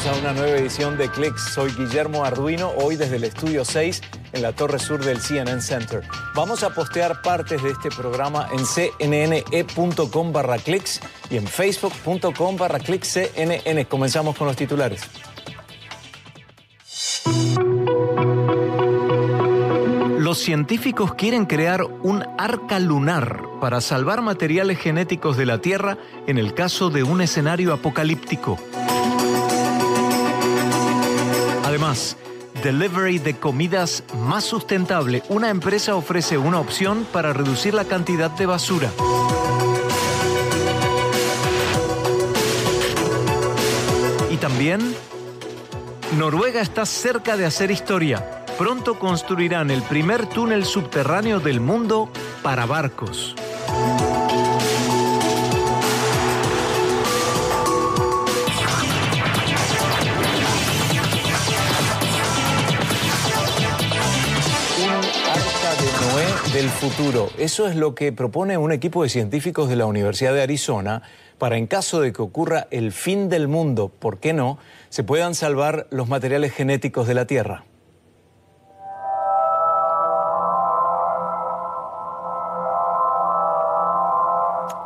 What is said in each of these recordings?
Bienvenidos a una nueva edición de Clicks. Soy Guillermo Arduino, hoy desde el estudio 6 en la torre sur del CNN Center. Vamos a postear partes de este programa en cnne.com barra clicks y en facebook.com barra cnn. Comenzamos con los titulares. Los científicos quieren crear un arca lunar para salvar materiales genéticos de la Tierra en el caso de un escenario apocalíptico. Delivery de comidas más sustentable. Una empresa ofrece una opción para reducir la cantidad de basura. Y también, Noruega está cerca de hacer historia pronto construirán el primer túnel subterráneo del mundo para barcos. Del futuro. Eso es lo que propone un equipo de científicos de la Universidad de Arizona para en caso de que ocurra el fin del mundo, ¿por qué no?, se puedan salvar los materiales genéticos de la Tierra.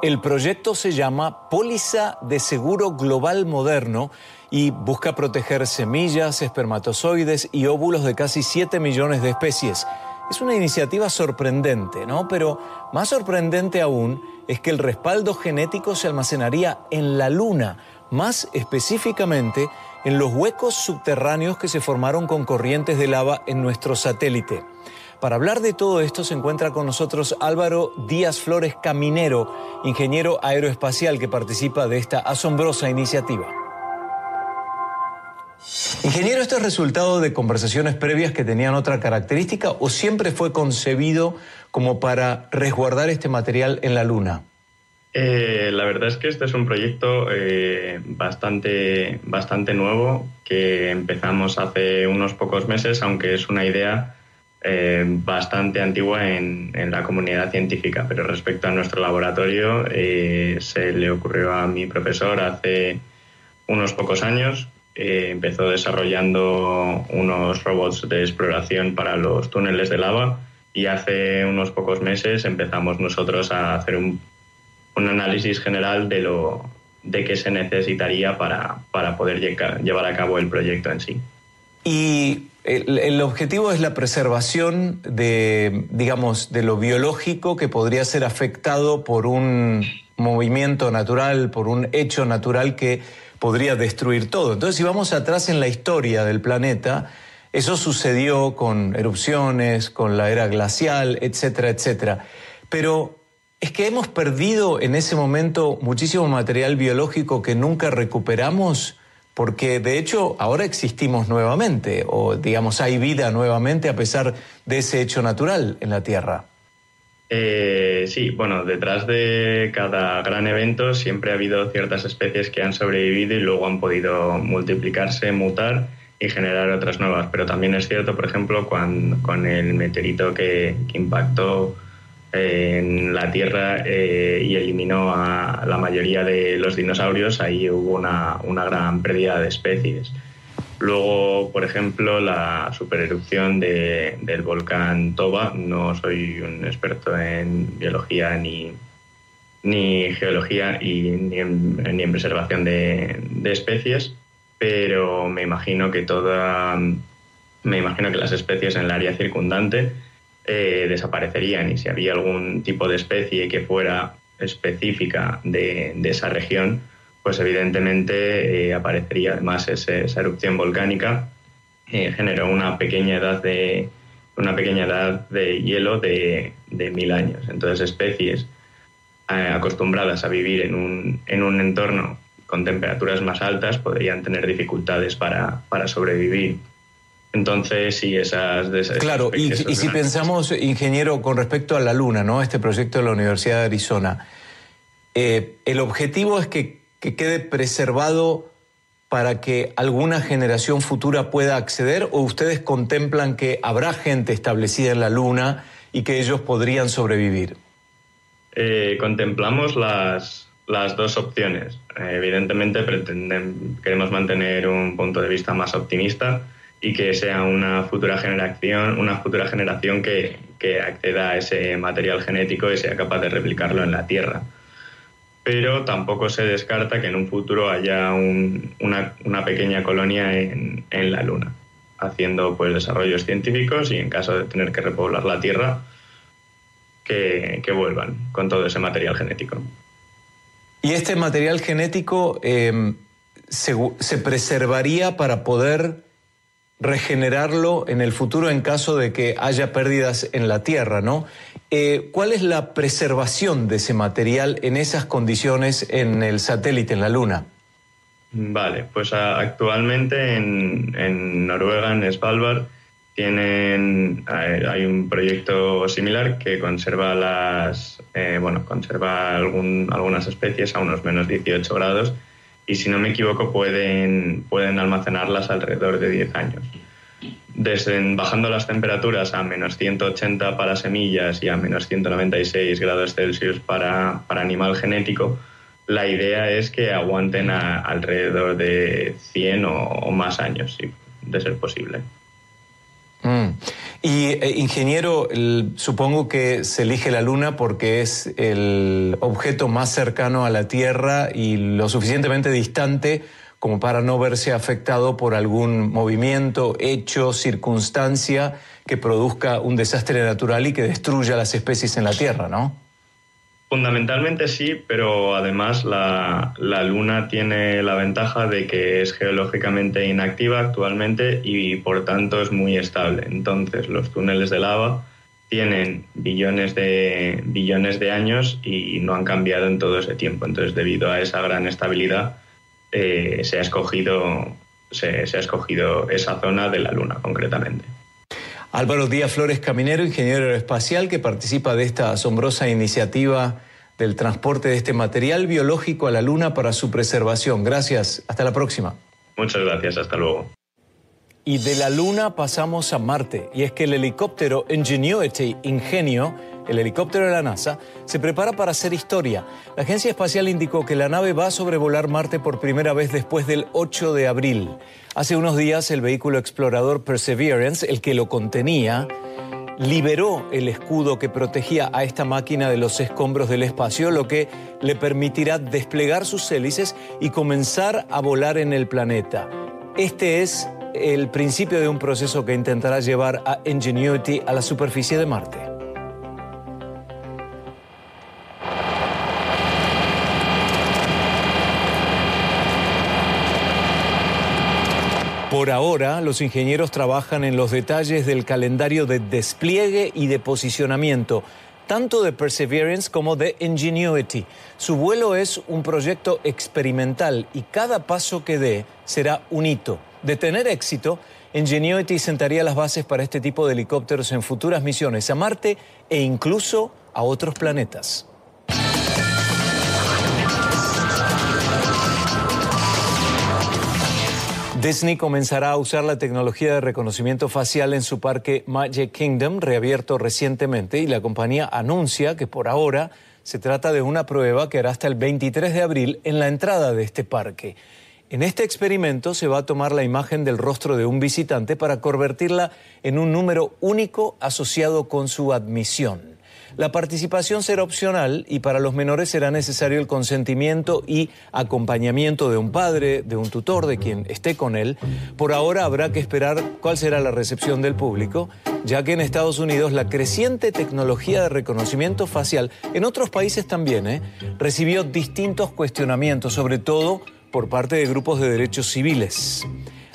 El proyecto se llama Póliza de Seguro Global Moderno y busca proteger semillas, espermatozoides y óvulos de casi 7 millones de especies. Es una iniciativa sorprendente, ¿no? Pero más sorprendente aún es que el respaldo genético se almacenaría en la Luna, más específicamente en los huecos subterráneos que se formaron con corrientes de lava en nuestro satélite. Para hablar de todo esto se encuentra con nosotros Álvaro Díaz Flores Caminero, ingeniero aeroespacial que participa de esta asombrosa iniciativa. Ingeniero, ¿esto es resultado de conversaciones previas que tenían otra característica o siempre fue concebido como para resguardar este material en la Luna? Eh, la verdad es que este es un proyecto eh, bastante, bastante nuevo que empezamos hace unos pocos meses, aunque es una idea eh, bastante antigua en, la comunidad científica, pero respecto a nuestro laboratorio se le ocurrió a mi profesor hace unos pocos años. Eh, empezó desarrollando unos robots de exploración para los túneles de lava y hace unos pocos meses empezamos nosotros a hacer un, un análisis general de lo de qué se necesitaría para, para poder llevar a cabo el proyecto en sí. Y el, objetivo es la preservación de, digamos, de lo biológico que podría ser afectado por un movimiento natural, por un hecho natural que podría destruir todo. Entonces, si vamos atrás en la historia del planeta, eso sucedió con erupciones, con la era glacial, etcétera, etcétera. Pero es que hemos perdido en ese momento muchísimo material biológico que nunca recuperamos porque de hecho ahora existimos nuevamente, o digamos hay vida nuevamente a pesar de ese hecho natural en la Tierra. Eh, sí, bueno, detrás de cada gran evento siempre ha habido ciertas especies que han sobrevivido y luego han podido multiplicarse, mutar y generar otras nuevas. Pero también es cierto, por ejemplo, con el meteorito que impactó en la Tierra eh, y eliminó a la mayoría de los dinosaurios, ahí hubo una, gran pérdida de especies. Luego, por ejemplo, la supererupción de, del volcán Toba, no soy un experto en biología ni, ni geología y ni, en, ni en preservación de, especies, pero me imagino que toda, me imagino que las especies en el área circundante eh, desaparecerían. Y si había algún tipo de especie que fuera específica de, esa región, pues evidentemente eh, aparecería además esa erupción volcánica, eh, generó una pequeña edad de una pequeña edad de hielo de, mil años. Entonces especies acostumbradas a vivir en un, en un entorno con temperaturas más altas podrían tener dificultades para, para sobrevivir. Entonces, sí, esas... claro, y, si pensamos, ingeniero, con respecto a la Luna, ¿no? Este proyecto de la Universidad de Arizona, eh, ¿el objetivo es que, quede preservado para que alguna generación futura pueda acceder o ustedes contemplan que habrá gente establecida en la Luna y que ellos podrían sobrevivir? Eh, contemplamos las, las dos opciones. Eh, evidentemente pretenden, queremos mantener un punto de vista más optimista y que sea una futura generación, una futura generación que, que acceda a ese material genético y sea capaz de replicarlo en la Tierra. Pero tampoco se descarta que en un futuro haya una, pequeña colonia en, la Luna, haciendo pues desarrollos científicos y en caso de tener que repoblar la Tierra, que, vuelvan con todo ese material genético. ¿Y este material genético eh, se preservaría para poder regenerarlo en el futuro en caso de que haya pérdidas en la Tierra, ¿no? Eh, ¿Cuál es la preservación de ese material en esas condiciones en el satélite, en la Luna? Vale, pues actualmente en, Noruega, en Svalbard, tienen hay un proyecto similar que conserva las eh, bueno conserva algunas especies a unos menos 18 grados y si no me equivoco pueden, pueden almacenarlas alrededor de 10 años. Desde, bajando las temperaturas a menos 180 para semillas y a menos 196 grados Celsius para, para animal genético, la idea es que aguanten alrededor de 100 o, más años, de ser posible. Mm. Y eh, ingeniero, supongo que se elige la Luna porque es el objeto más cercano a la Tierra y lo suficientemente distante como para no verse afectado por algún movimiento, hecho, circunstancia que produzca un desastre natural y que destruya las especies en la Tierra, ¿no? Fundamentalmente sí, pero además la, Luna tiene la ventaja de que es geológicamente inactiva actualmente y por tanto es muy estable. Entonces los túneles de lava tienen billones de, billones de años y no han cambiado en todo ese tiempo. Entonces debido a esa gran estabilidad eh, se, ha escogido, se ha escogido esa zona de la Luna concretamente. Álvaro Díaz Flores Caminero, ingeniero aeroespacial, que participa de esta asombrosa iniciativa del transporte de este material biológico a la Luna para su preservación. Gracias, hasta la próxima. Muchas gracias, hasta luego. Y de la Luna pasamos a Marte, y es que el helicóptero Ingenuity Ingenio el helicóptero de la NASA, se prepara para hacer historia. La agencia espacial indicó que la nave va a sobrevolar Marte por primera vez después del 8 de abril. Hace unos días el vehículo explorador Perseverance, el que lo contenía, liberó el escudo que protegía a esta máquina de los escombros del espacio, lo que le permitirá desplegar sus hélices y comenzar a volar en el planeta. Este es el principio de un proceso que intentará llevar a Ingenuity a la superficie de Marte. Por ahora, los ingenieros trabajan en los detalles del calendario de despliegue y de posicionamiento, tanto de Perseverance como de Ingenuity. Su vuelo es un proyecto experimental y cada paso que dé será un hito. De tener éxito, Ingenuity sentaría las bases para este tipo de helicópteros en futuras misiones a Marte e incluso a otros planetas. Disney comenzará a usar la tecnología de reconocimiento facial en su parque Magic Kingdom, reabierto recientemente, y la compañía anuncia que por ahora se trata de una prueba que hará hasta el 23 de abril en la entrada de este parque. En este experimento se va a tomar la imagen del rostro de un visitante para convertirla en un número único asociado con su admisión. La participación será opcional y para los menores será necesario el consentimiento y acompañamiento de un padre, de un tutor, de quien esté con él. Por ahora habrá que esperar cuál será la recepción del público, ya que en Estados Unidos la creciente tecnología de reconocimiento facial, en otros países también, ¿eh? recibió distintos cuestionamientos, sobre todo por parte de grupos de derechos civiles.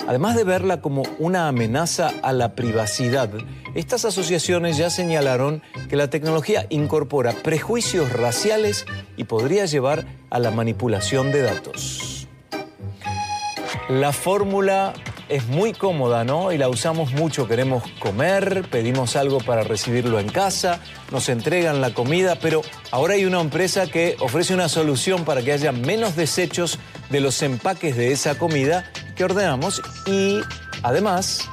Además de verla como una amenaza a la privacidad, estas asociaciones ya señalaron que la tecnología incorpora prejuicios raciales y podría llevar a la manipulación de datos. La fórmula es muy cómoda, ¿no? Y la usamos mucho. Queremos comer, pedimos algo para recibirlo en casa, nos entregan la comida, pero ahora hay una empresa que ofrece una solución para que haya menos desechos de los empaques de esa comida que ordenamos y además...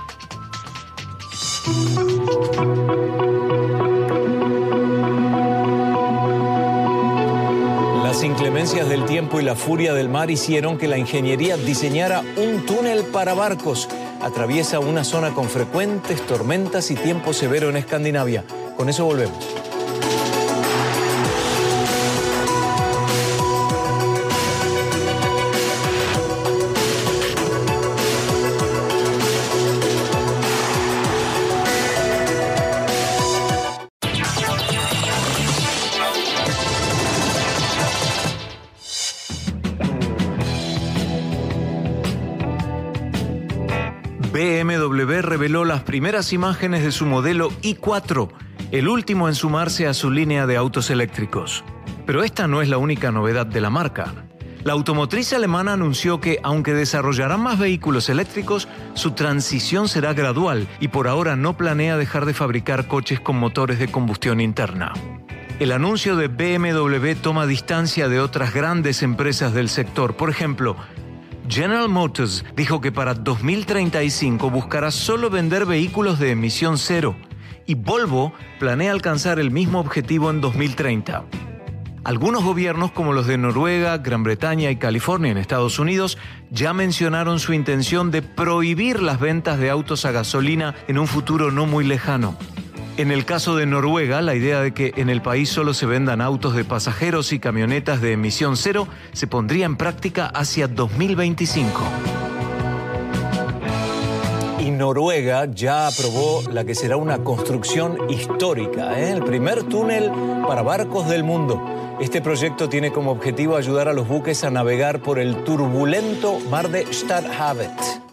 Las inclemencias del tiempo y la furia del mar hicieron que la ingeniería diseñara un túnel para barcos. Atraviesa una zona con frecuentes tormentas y tiempo severo en Escandinavia. Con eso volvemos. Las primeras imágenes de su modelo i4, el último en sumarse a su línea de autos eléctricos. Pero esta no es la única novedad de la marca. La automotriz alemana anunció que, aunque desarrollará más vehículos eléctricos, su transición será gradual y por ahora no planea dejar de fabricar coches con motores de combustión interna. El anuncio de BMW toma distancia de otras grandes empresas del sector. Por ejemplo, General Motors dijo que para 2035 buscará solo vender vehículos de emisión cero y Volvo planea alcanzar el mismo objetivo en 2030. Algunos gobiernos como los de Noruega, Gran Bretaña y California en Estados Unidos ya mencionaron su intención de prohibir las ventas de autos a gasolina en un futuro no muy lejano. En el caso de Noruega, la idea de que en el país solo se vendan autos de pasajeros y camionetas de emisión cero se pondría en práctica hacia 2025. Y Noruega ya aprobó la que será una construcción histórica, ¿eh? el primer túnel para barcos del mundo. Este proyecto tiene como objetivo ayudar a los buques a navegar por el turbulento mar de Stadhavet.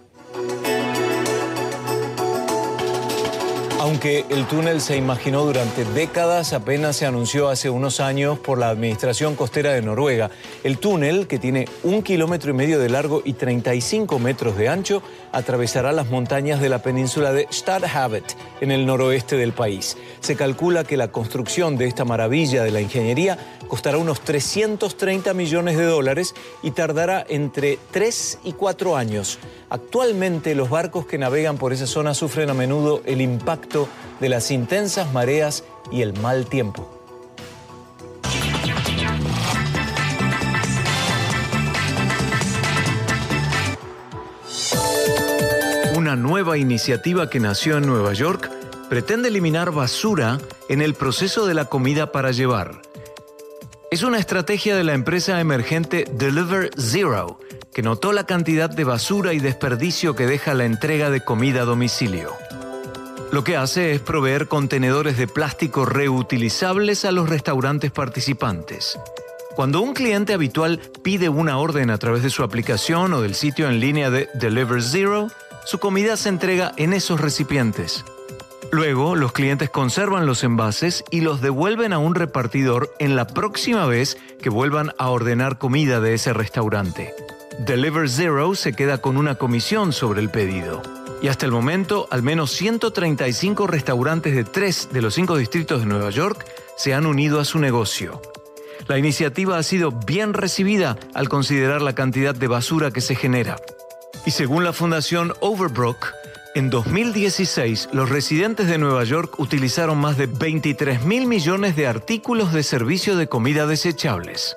Aunque el túnel se imaginó durante décadas, apenas se anunció hace unos años por la Administración Costera de Noruega. El túnel, que tiene un kilómetro y medio de largo y 35 metros de ancho, atravesará las montañas de la península de Stadhavet, en el noroeste del país. Se calcula que la construcción de esta maravilla de la ingeniería costará unos 330 millones de dólares y tardará entre 3 y 4 años. Actualmente los barcos que navegan por esa zona sufren a menudo el impacto de las intensas mareas y el mal tiempo. Una nueva iniciativa que nació en Nueva York pretende eliminar basura en el proceso de la comida para llevar. Es una estrategia de la empresa emergente Deliver Zero, que notó la cantidad de basura y desperdicio que deja la entrega de comida a domicilio. Lo que hace es proveer contenedores de plástico reutilizables a los restaurantes participantes. Cuando un cliente habitual pide una orden a través de su aplicación o del sitio en línea de Deliver Zero, su comida se entrega en esos recipientes. Luego, los clientes conservan los envases y los devuelven a un repartidor en la próxima vez que vuelvan a ordenar comida de ese restaurante. Deliver Zero se queda con una comisión sobre el pedido. Y hasta el momento, al menos 135 restaurantes de tres de los cinco distritos de Nueva York se han unido a su negocio. La iniciativa ha sido bien recibida al considerar la cantidad de basura que se genera. Y según la Fundación Overbrook, en 2016, los residentes de Nueva York utilizaron más de 23 mil millones de artículos de servicio de comida desechables.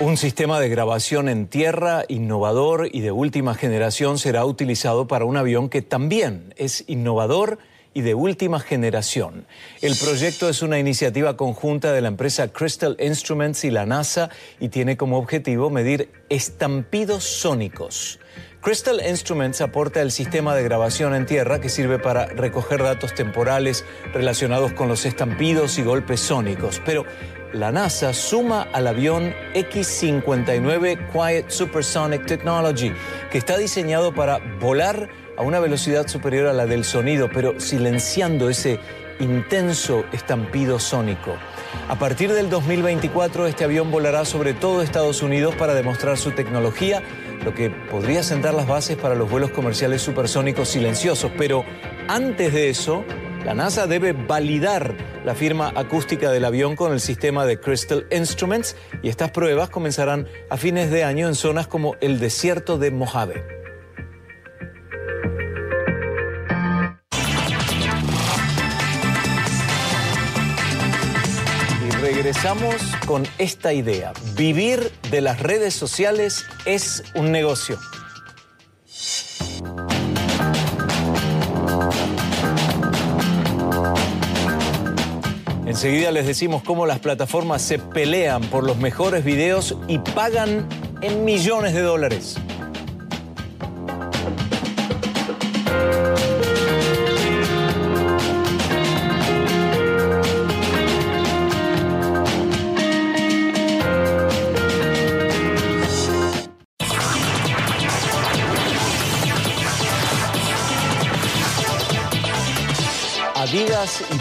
Un sistema de grabación en tierra innovador y de última generación será utilizado para un avión que también es innovador y de última generación. El proyecto es una iniciativa conjunta de la empresa Crystal Instruments y la NASA y tiene como objetivo medir estampidos sónicos. Crystal Instruments aporta el sistema de grabación en tierra que sirve para recoger datos temporales relacionados con los estampidos y golpes sónicos, pero la NASA suma al avión X-59 Quiet Supersonic Technology, que está diseñado para volar a una velocidad superior a la del sonido, pero silenciando ese intenso estampido sónico. A partir del 2024, este avión volará sobre todo Estados Unidos para demostrar su tecnología, lo que podría sentar las bases para los vuelos comerciales supersónicos silenciosos. Pero antes de eso, la NASA debe validar la firma acústica del avión con el sistema de Crystal Instruments y estas pruebas comenzarán a fines de año en zonas como el desierto de Mojave. Regresamos con esta idea. Vivir de las redes sociales es un negocio. Enseguida les decimos cómo las plataformas se pelean por los mejores videos y pagan en millones de dólares.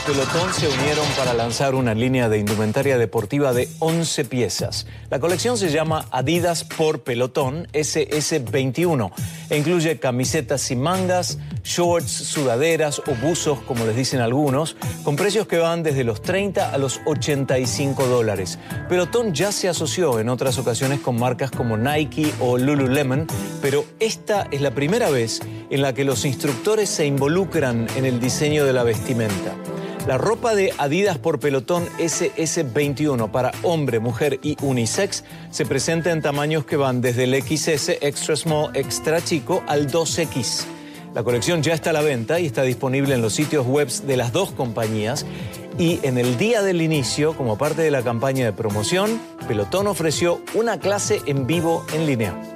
Pelotón se unieron para lanzar una línea de indumentaria deportiva de 11 piezas. La colección se llama Adidas por Pelotón SS21 e incluye camisetas sin mangas, shorts, sudaderas o buzos, como les dicen algunos, con precios que van desde los 30 a los 85 dólares. Pelotón ya se asoció en otras ocasiones con marcas como Nike o Lululemon, pero esta es la primera vez en la que los instructores se involucran en el diseño de la vestimenta. La ropa de Adidas por pelotón SS21 para hombre, mujer y unisex se presenta en tamaños que van desde el XS, extra small, extra chico al 2X. La colección ya está a la venta y está disponible en los sitios web de las dos compañías. Y en el día del inicio, como parte de la campaña de promoción, Pelotón ofreció una clase en vivo en línea.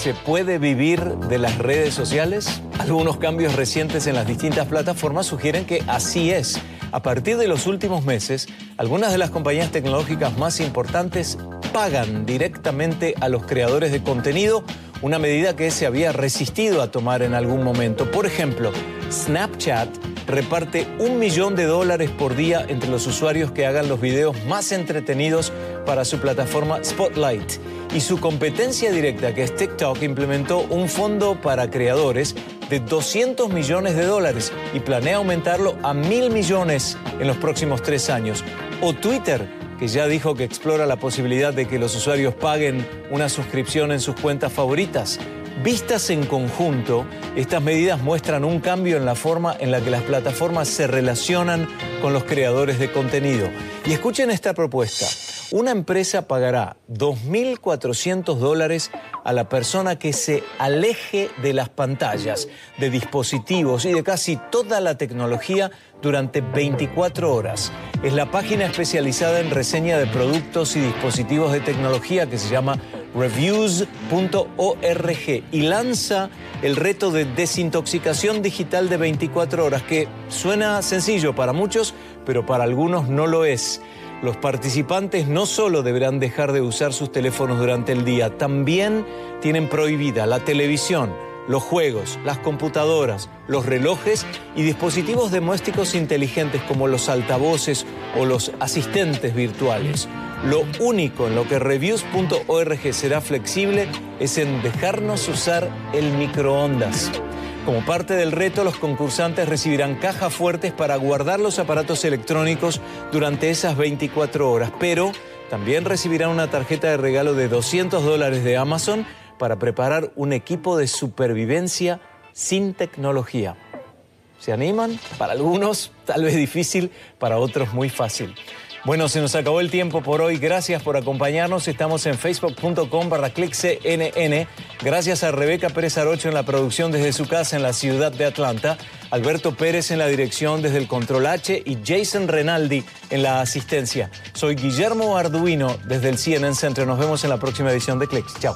¿Se puede vivir de las redes sociales? Algunos cambios recientes en las distintas plataformas sugieren que así es. A partir de los últimos meses, algunas de las compañías tecnológicas más importantes pagan directamente a los creadores de contenido, una medida que se había resistido a tomar en algún momento. Por ejemplo, Snapchat reparte un millón de dólares por día entre los usuarios que hagan los videos más entretenidos para su plataforma Spotlight y su competencia directa, que es TikTok, implementó un fondo para creadores de 200 millones de dólares y planea aumentarlo a mil millones en los próximos tres años. O Twitter, que ya dijo que explora la posibilidad de que los usuarios paguen una suscripción en sus cuentas favoritas. Vistas en conjunto, estas medidas muestran un cambio en la forma en la que las plataformas se relacionan con los creadores de contenido. Y escuchen esta propuesta. Una empresa pagará 2.400 dólares a la persona que se aleje de las pantallas, de dispositivos y de casi toda la tecnología durante 24 horas. Es la página especializada en reseña de productos y dispositivos de tecnología que se llama reviews.org y lanza el reto de desintoxicación digital de 24 horas, que suena sencillo para muchos, pero para algunos no lo es. Los participantes no solo deberán dejar de usar sus teléfonos durante el día, también tienen prohibida la televisión, los juegos, las computadoras, los relojes y dispositivos domésticos inteligentes como los altavoces o los asistentes virtuales. Lo único en lo que reviews.org será flexible es en dejarnos usar el microondas. Como parte del reto, los concursantes recibirán cajas fuertes para guardar los aparatos electrónicos durante esas 24 horas, pero también recibirán una tarjeta de regalo de 200 dólares de Amazon para preparar un equipo de supervivencia sin tecnología. ¿Se animan? Para algunos tal vez difícil, para otros muy fácil. Bueno, se nos acabó el tiempo por hoy. Gracias por acompañarnos. Estamos en facebook.com barra. Gracias a Rebeca Pérez Arocho en la producción desde su casa en la ciudad de Atlanta, Alberto Pérez en la dirección desde el Control H y Jason Renaldi en la asistencia. Soy Guillermo Arduino desde el CNN Center. Nos vemos en la próxima edición de Clicks. Chao.